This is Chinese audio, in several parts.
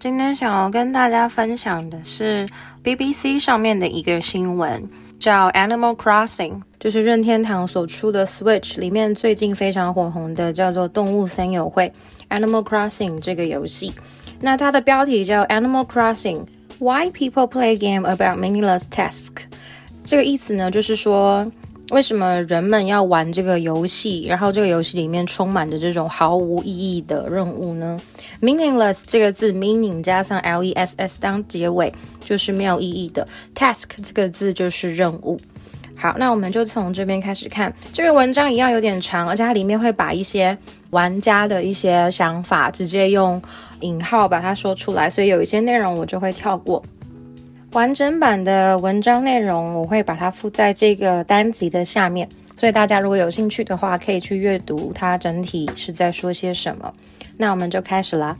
今天想要跟大家分享的是 BBC 上面的一个新闻，叫 Animal Crossing，就是任天堂所出的 Switch 里面最近非常火红的叫做动物森友会 Animal Crossing 这个游戏。那它的标题叫 Animal Crossing Why People Play Game About Meaningless Tasks。这个意思呢，就是说。为什么人们要玩这个游戏？然后这个游戏里面充满着这种毫无意义的任务呢？Meaningless 这个字，meaning 加上 l e s s 当结尾，就是没有意义的。Task 这个字就是任务。好，那我们就从这边开始看这个文章，一样有点长，而且它里面会把一些玩家的一些想法直接用引号把它说出来，所以有一些内容我就会跳过。完整版的文章内容我会把它附在这个单集的下面，所以大家如果有兴趣的话，可以去阅读它整体是在说些什么。那我们就开始啦。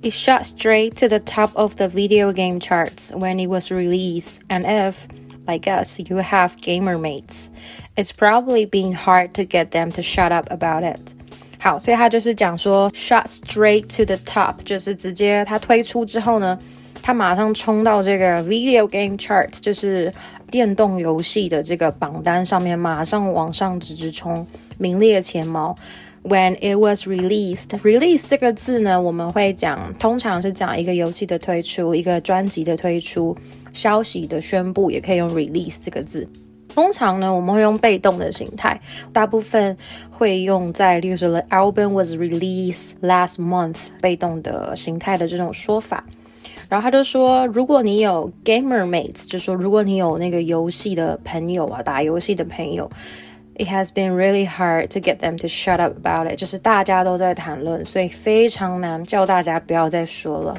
It shot straight to the top of the video game charts when it was released, and if, like us, you have gamer mates, it's probably been hard to get them to shut up about it. 好，所以他就是讲说，shot straight to the top，就是直接它推出之后呢。 他马上冲到这个 video game chart，就是电动游戏的这个榜单上面，马上往上直直冲，名列前茅。When it was released，release 这个字呢，我们会讲，通常是讲一个游戏的推出，一个专辑的推出，消息的宣布，也可以用 release 这个字。通常呢，我们会用被动的形态，大部分会用在，例如说 the album was released last month，被动的形态的这种说法。然后他就说，如果你有 gamer mates，就说如果你有那个游戏的朋友啊，打游戏的朋友，it has been really hard to get them to shut up about it，就是大家都在谈论，所以非常难叫大家不要再说了。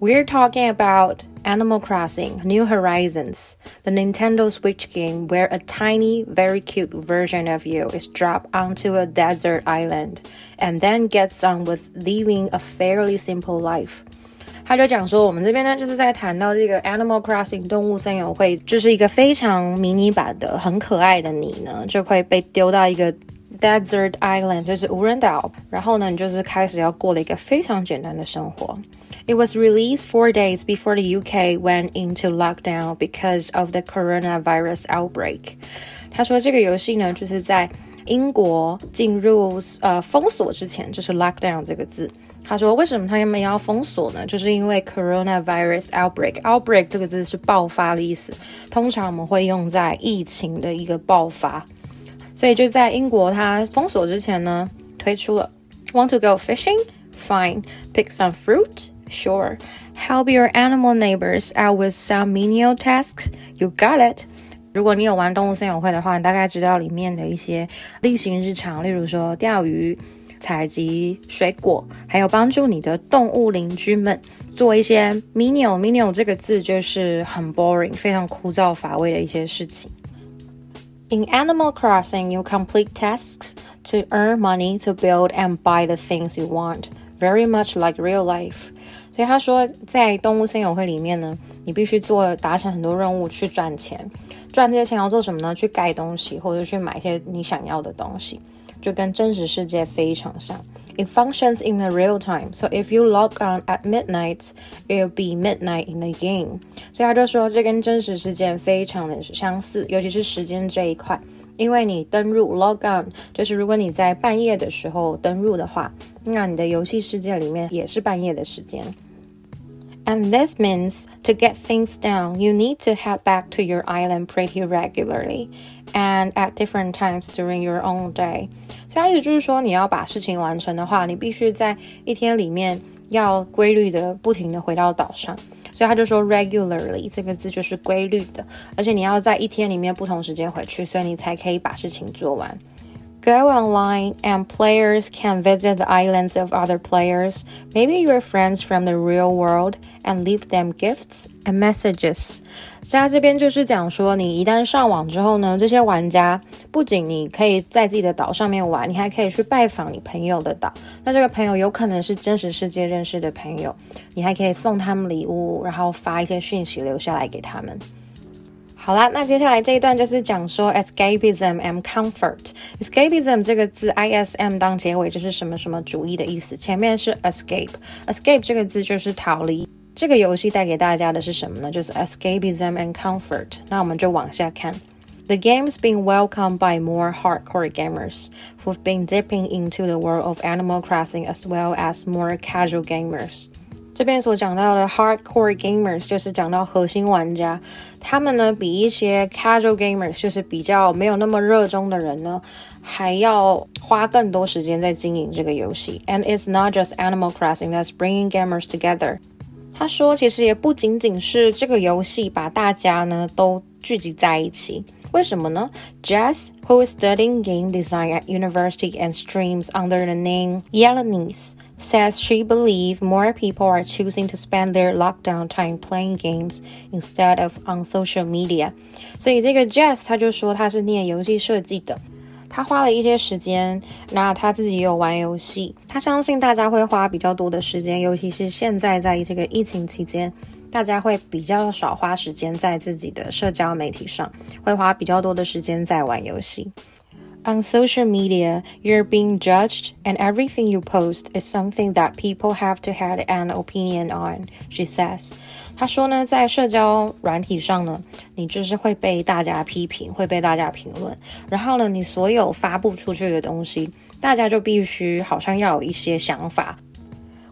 We're talking about Animal Crossing: New Horizons, the Nintendo Switch game where a tiny, very cute version of you is dropped onto a desert island and then gets on with living a fairly simple life. 他就讲说，我们这边呢，就是在谈到这个 Animal Crossing 动物森友会，就是一个非常迷你版的、很可爱的你呢，就会被丢到一个 desert island，就是无人岛，然后呢，你就是开始要过了一个非常简单的生活。It was released four days before the UK went into lockdown because of the coronavirus outbreak。他说这个游戏呢，就是在英国进入呃封锁之前，就是 lockdown 这个字。 他说：“为什么他们要封锁呢？就是因为 coronavirus outbreak。outbreak 这个字是爆发的意思，通常我们会用在疫情的一个爆发。所以就在英国它封锁之前呢，推出了 Want to go fishing? Fine. Pick some fruit? Sure. Help your animal neighbors out with some menial tasks? You got it. 如果你有玩动物森友会的话，你大概知道里面的一些例行日常，例如说钓鱼。”采集水果，还有帮助你的动物邻居们做一些 menial menial 这个字就是很 boring，非常枯燥乏味的一些事情。In Animal Crossing, you complete tasks to earn money to build and buy the things you want, very much like real life. 所以他说，在动物森友会里面呢，你必须做达成很多任务去赚钱，赚这些钱要做什么呢？去盖东西，或者去买一些你想要的东西。就跟真实世界非常像。It functions in the real time, so if you log on at midnight, it'll be midnight in the game. 所以他就说，这跟真实世界非常的相似，尤其是时间这一块。因为你登入 log on，就是如果你在半夜的时候登入的话，那你的游戏世界里面也是半夜的时间。And this means to get things done, you need to head back to your island pretty regularly and at different times during your own day. 所以意思就是说，你要把事情完成的话，你必须在一天里面要规律的、不停的回到岛上。所以他就说 regularly 这个字就是规律的，而且你要在一天里面不同时间回去，所以你才可以把事情做完。 Go online and players can visit the islands of other players, maybe your friends from the real world, and leave them gifts and messages. 现在这边就是讲说，你一旦上网之后呢，这些玩家不仅你可以在自己的岛上面玩，你还可以去拜访你朋友的岛。那这个朋友有可能是真实世界认识的朋友，你还可以送他们礼物，然后发一些讯息留下来给他们。好啦，那接下来这一段就是讲说 escapism and comfort。escapism 这个字，ism 当结尾就是什么什么主义的意思，前面是 escape。escape 这个字就是逃离。这个游戏带给大家的是什么呢？就是 escapism and comfort。那我们就往下看。The game's been welcomed by more hardcore gamers who've been dipping into the world of Animal Crossing as well as more casual gamers. 这边所讲到的 hardcore gamers 就是讲到核心玩家，他们呢比一些 casual gamers 就是比较没有那么热衷的人呢，还要花更多时间在经营这个游戏。And it's not just Animal Crossing that's bringing gamers together. 他说，其实也不仅仅是这个游戏把大家呢都聚集在一起。为什么呢？Jess, who is studying game design at university and streams under the name Yelenice, says she believes more people are choosing to spend their lockdown time playing games instead of on social media。所以这个 Jess 他就说他是念游戏设计的，他花了一些时间，那他自己也有玩游戏，他相信大家会花比较多的时间，尤其是现在在这个疫情期间。 大家会比较少花时间在自己的社交媒体上，会花比较多的时间在玩游戏。On social media, you're being judged, and everything you post is something that people have to have an opinion on. She says. 她说呢，在社交软体上呢，你就是会被大家批评，会被大家评论。然后呢，你所有发布出去的东西，大家就必须好像要有一些想法。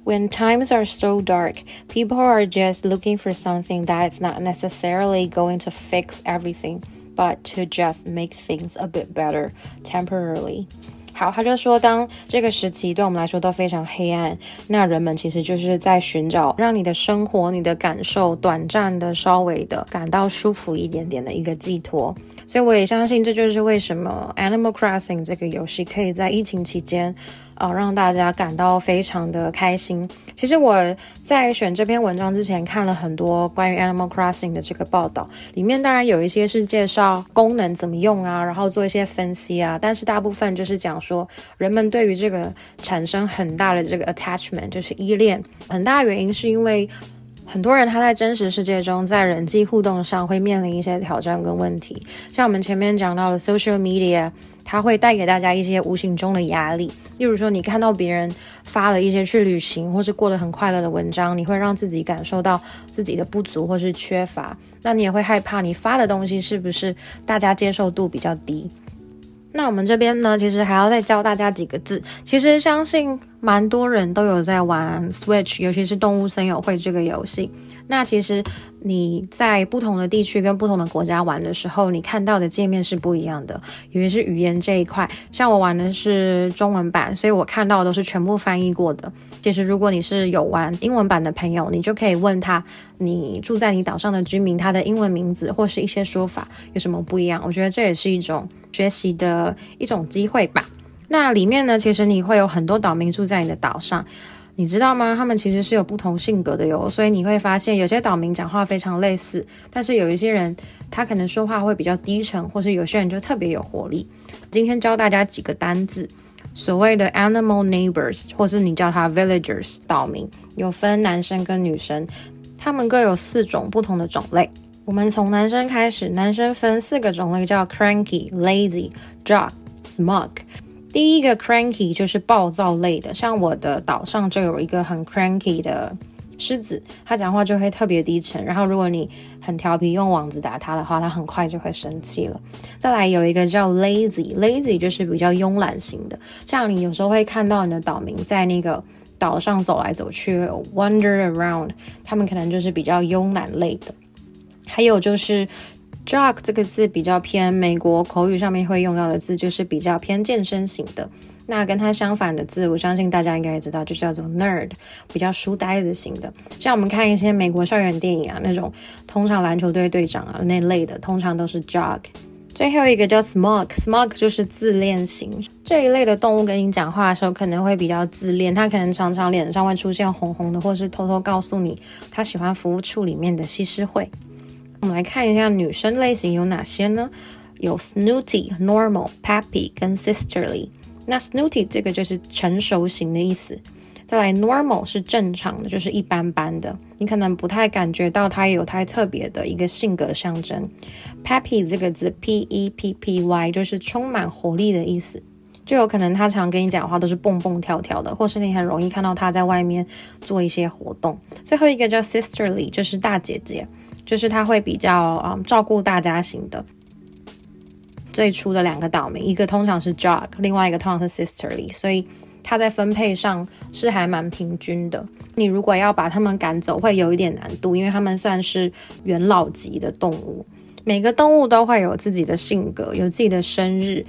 When times are so dark, people are just looking for something that is not necessarily going to fix everything, but to just make things a bit better temporarily. 好，他就说，当这个时期对我们来说都非常黑暗，那人们其实就是在寻找让你的生活、你的感受短暂的、稍微的感到舒服一点点的一个寄托。所以我也相信，这就是为什么 Animal Crossing 这个游戏可以在疫情期间。 啊、让大家感到非常的开心。其实我在选这篇文章之前，看了很多关于 Animal Crossing 的这个报道，里面当然有一些是介绍功能怎么用啊，然后做一些分析啊，但是大部分就是讲说人们对于这个产生很大的这个 attachment，就是依恋。很大原因是因为很多人他在真实世界中，在人际互动上会面临一些挑战跟问题，像我们前面讲到的 social media。它会带给大家一些无形中的压力，例如说，你看到别人发了一些去旅行或是过得很快乐的文章，你会让自己感受到自己的不足或是缺乏，那你也会害怕你发的东西是不是大家接受度比较低。那我们这边呢，其实还要再教大家几个字。其实相信蛮多人都有在玩 Switch，尤其是动物森友会这个游戏。那其实你在不同的地区跟不同的国家玩的时候，你看到的界面是不一样的，尤其是语言这一块。像我玩的是中文版，所以我看到的都是全部翻译过的。其实如果你是有玩英文版的朋友，你就可以问他，你住在你岛上的居民，他的英文名字或是一些说法有什么不一样？我觉得这也是一种学习的一种机会吧。那里面呢，其实你会有很多岛民住在你的岛上。你知道吗？他们其实是有不同性格的哟，所以你会发现有些岛民讲话非常类似，但是有一些人他可能说话会比较低沉，或是有些人就特别有活力。今天教大家几个单字，所谓的 animal neighbors，或是你叫它 villagers，岛民有分男生跟女生，他们各有四种不同的种类。我们从男生开始，男生分四个种类，叫 cranky、lazy、jock、smug。第一个 cranky 就是暴躁类的，像我的岛上就有一个很 cranky 的狮子，它讲话就会特别低沉。然后如果你很调皮用网子打它的话，它很快就会生气了。再来有一个叫 lazy，lazy 就是比较慵懒型的，像你有时候会看到你的岛民在那个岛上走来走去，wander around，他们可能就是比较慵懒类的。还有就是。Jock 这个字比较偏美国口语上面会用到的字，就是比较偏健身型的。那跟它相反的字，我相信大家应该也知道，就叫做 Nerd，比较书呆子型的。像我们看一些美国校园电影啊，那种通常篮球队队长啊那类的，通常都是 Jock。最后一个叫 Smug，Smug 就是自恋型。这一类的动物跟你讲话的时候，可能会比较自恋，它可能常常脸上会出现红红的，或是偷偷告诉你它喜欢服务处里面的西施惠。我们来看一下女生类型有哪些呢？有 snooty、normal、peppy 跟 sisterly。那 snooty 这个就是成熟型的意思。再来，normal 是正常的，就是一般般的，你可能不太感觉到它有太特别的一个性格象征。Peppy 这个字，P E P P Y，就是充满活力的意思，就有可能他常跟你讲话都是蹦蹦跳跳的，或是你很容易看到他在外面做一些活动。最后一个叫 sisterly，就是大姐姐，就是他会比较嗯照顾大家型的。最初的两个岛民，一个通常是 Jog，另外一个通常是 Sisterly，所以他在分配上是还蛮平均的。你如果要把他们赶走，会有一点难度，因为他们算是元老级的动物。每个动物都会有自己的性格，有自己的生日。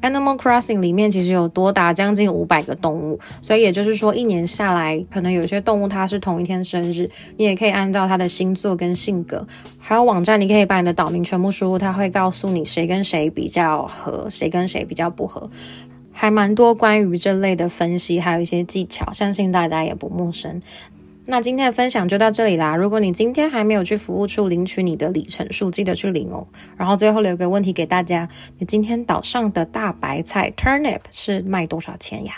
Animal Crossing 里面其实有多达将近五百个动物，所以也就是说，一年下来，可能有些动物它是同一天生日，你也可以按照它的星座跟性格，还有网站，你可以把你的岛名全部输入，它会告诉你谁跟谁比较合，谁跟谁比较不合，还蛮多关于这类的分析，还有一些技巧，相信大家也不陌生。那今天的分享就到这里啦。如果你今天还没有去服务处领取你的里程数，记得去领哦。然后最后留个问题给大家：你今天岛上的大白菜 turnip 是卖多少钱呀？